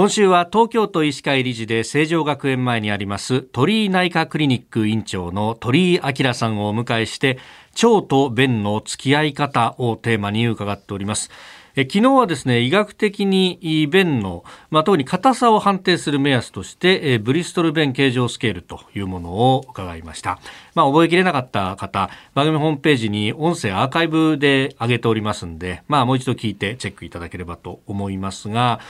今週は東京都医師会理事で成城学園前にあります鳥居内科クリニック院長の鳥居明さんをお迎えして腸と便の付き合い方をテーマに伺っております。え昨日はですね医学的に便の、まあ、特に硬さを判定する目安としてえブリストル便形状スケールというものを伺いました、まあ、覚えきれなかった方番組ホームページに音声アーカイブで上げておりますんで、まあ、もう一度聞いてチェックいただければと思いますが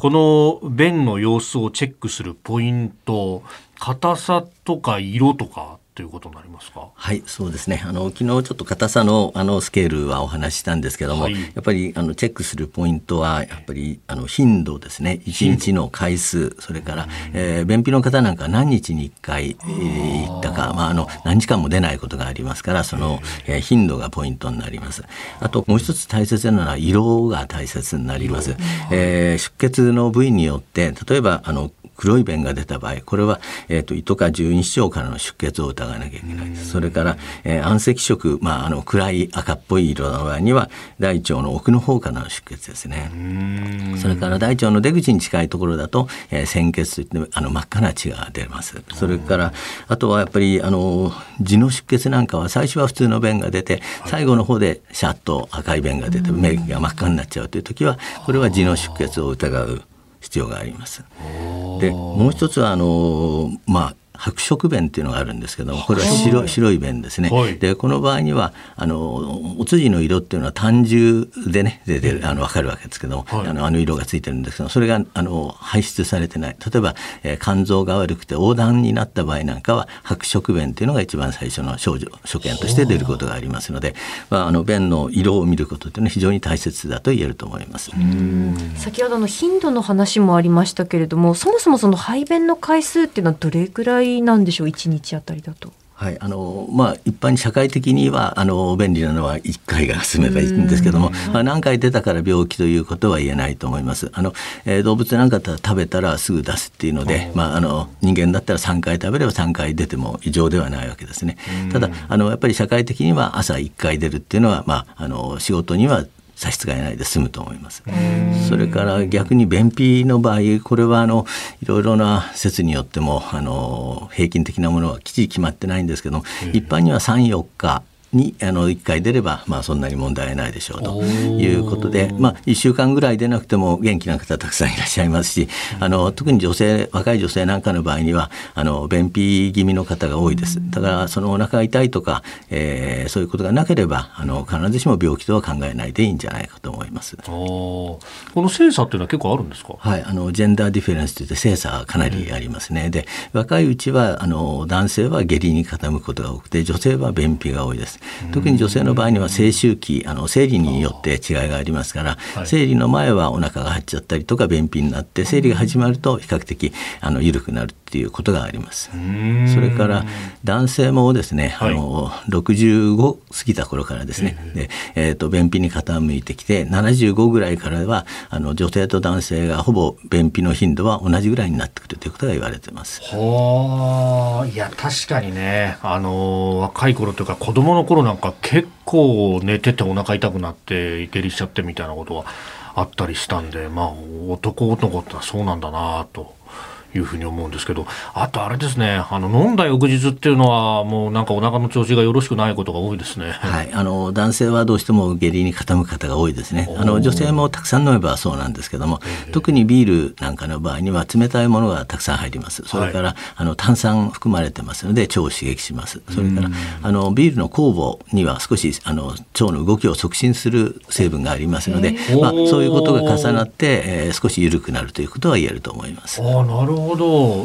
この便の様子をチェックするポイント硬さとか色とかということになりますか？はい、そうですね。あの昨日ちょっと硬さのあのスケールはお話ししたんですけども、はい、やっぱりあのチェックするポイントはやっぱりあの頻度ですね。一日の回数、それから、えー、便秘の方なんか何日に一回、えー、行ったか、まああの何時間も出ないことがありますから、その、えー、頻度がポイントになります。あともう一つ大切なのは色が大切になります。えー、出血の部位によって例えばあの黒い便が出た場合これは、えーと、胃とか十二指腸からの出血を疑わなきゃいけない。ですそれから、えー、暗赤色、まあ、あの暗い赤っぽい色の場合には大腸の奥の方からの出血ですね。それから大腸の出口に近いところだと、えー、鮮血といってあの真っ赤な血が出ます。それからあとはやっぱりあの痔の出血なんかは最初は普通の便が出て最後の方でシャッと赤い便が出て目が真っ赤になっちゃうという時はこれは痔の出血を疑う必要があります。でもう一つはあのまあ白色便っていうのがあるんですけどもこれは白,、白い便ですね、はい、でこの場合にはあのお通じの色っていうのは単純でね出てるあの分かるわけですけども、はい、あのあの色がついてるんですけどそれがあの排出されてない。例えば、えー、肝臓が悪くて横断になった場合なんかは白色便っていうのが一番最初の症状所見として出ることがありますので、まあ、あの便の色を見ることっていうのは非常に大切だと言えると思います。先ほどの頻度の話もありましたけれどもそもそもその排便の回数っていうのはどれくらいなんでしょう？1日あたりだと。はいあのまあ、一般に社会的にはあの便利なのは1回が済めばいいんですけども、まあ、何回出たから病気ということは言えないと思います。あの、えー、動物なんかだったら食べたらすぐ出すっていうので、まあ、あの人間だったら3回食べれば3回出ても異常ではないわけですね。ただあのやっぱり社会的には朝1回出るっていうのは、まあ、あの仕事には差し支えないで済むと思います。それから逆に便秘の場合これはあのいろいろな説によってもあの平均的なものはきっちり決まってないんですけど一般には34日にあの1回出れば、まあ、そんなに問題ないでしょうということで、まあ、1週間ぐらい出なくても元気な方たくさんいらっしゃいますしあの特に女性若い女性なんかの場合にはあの便秘気味の方が多いです。だからそのお腹が痛いとか、えー、そういうことがなければあの必ずしも病気とは考えないでいいんじゃないかと思います。この性差っていうのは結構あるんですか？はいあの gender difference といって性差かなりありますね、で若いうちはあの男性は下痢に傾くことが多くて女性は便秘が多いです特に女性の場合には性周期あの生理によって違いがありますから、はい、生理の前はお腹が張っちゃったりとか便秘になって生理が始まると比較的あの緩くなるっていうことがあります。それから男性もですね、はい、あの65過ぎた頃からですね、でえーと、便秘に傾いてきて75ぐらいからはあの女性と男性がほぼ便秘の頻度は同じぐらいになってくるということが言われてます。はあ。いや確かにね。あの若い頃というか子供の頃なんかか結構寝ててお腹痛くなって下痢しちゃってみたいなことはあったりしたんでまあ男男ってそうなんだなというふうに思うんですけど、あとあれですね、あの飲んだ翌日っていうのは、もうなんかお腹の調子がよろしくないことが多いですね。はい、あの男性はどうしても下痢に傾く方が多いですね。あの女性もたくさん飲めばそうなんですけども、特にビールなんかの場合には冷たいものがたくさん入ります。それから、はい、あの炭酸含まれてますので腸を刺激します。それからあのビールの酵母には少しあの腸の動きを促進する成分がありますので、まあそういうことが重なって、えー、少し緩くなるということは言えると思います。あなるほど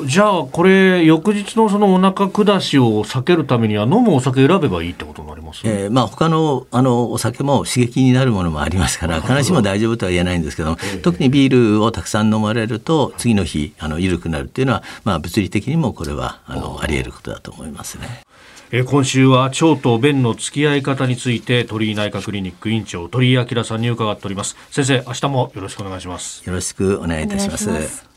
じゃあこれ翌日のそのお腹下しを避けるためには飲むお酒選べばいいってことになります、えー、まあ他のあのお酒も刺激になるものもありますから必ずしも大丈夫とは言えないんですけども、特にビールをたくさん飲まれると次の日あの緩くなるっていうのは、まあ、物理的にもこれはあのあり得ることだと思いますね。え今週は腸と便の付き合い方について鳥居内科クリニック院長鳥居明さんに伺っております。先生明日もよろしくお願いします。よろしくお願いいたします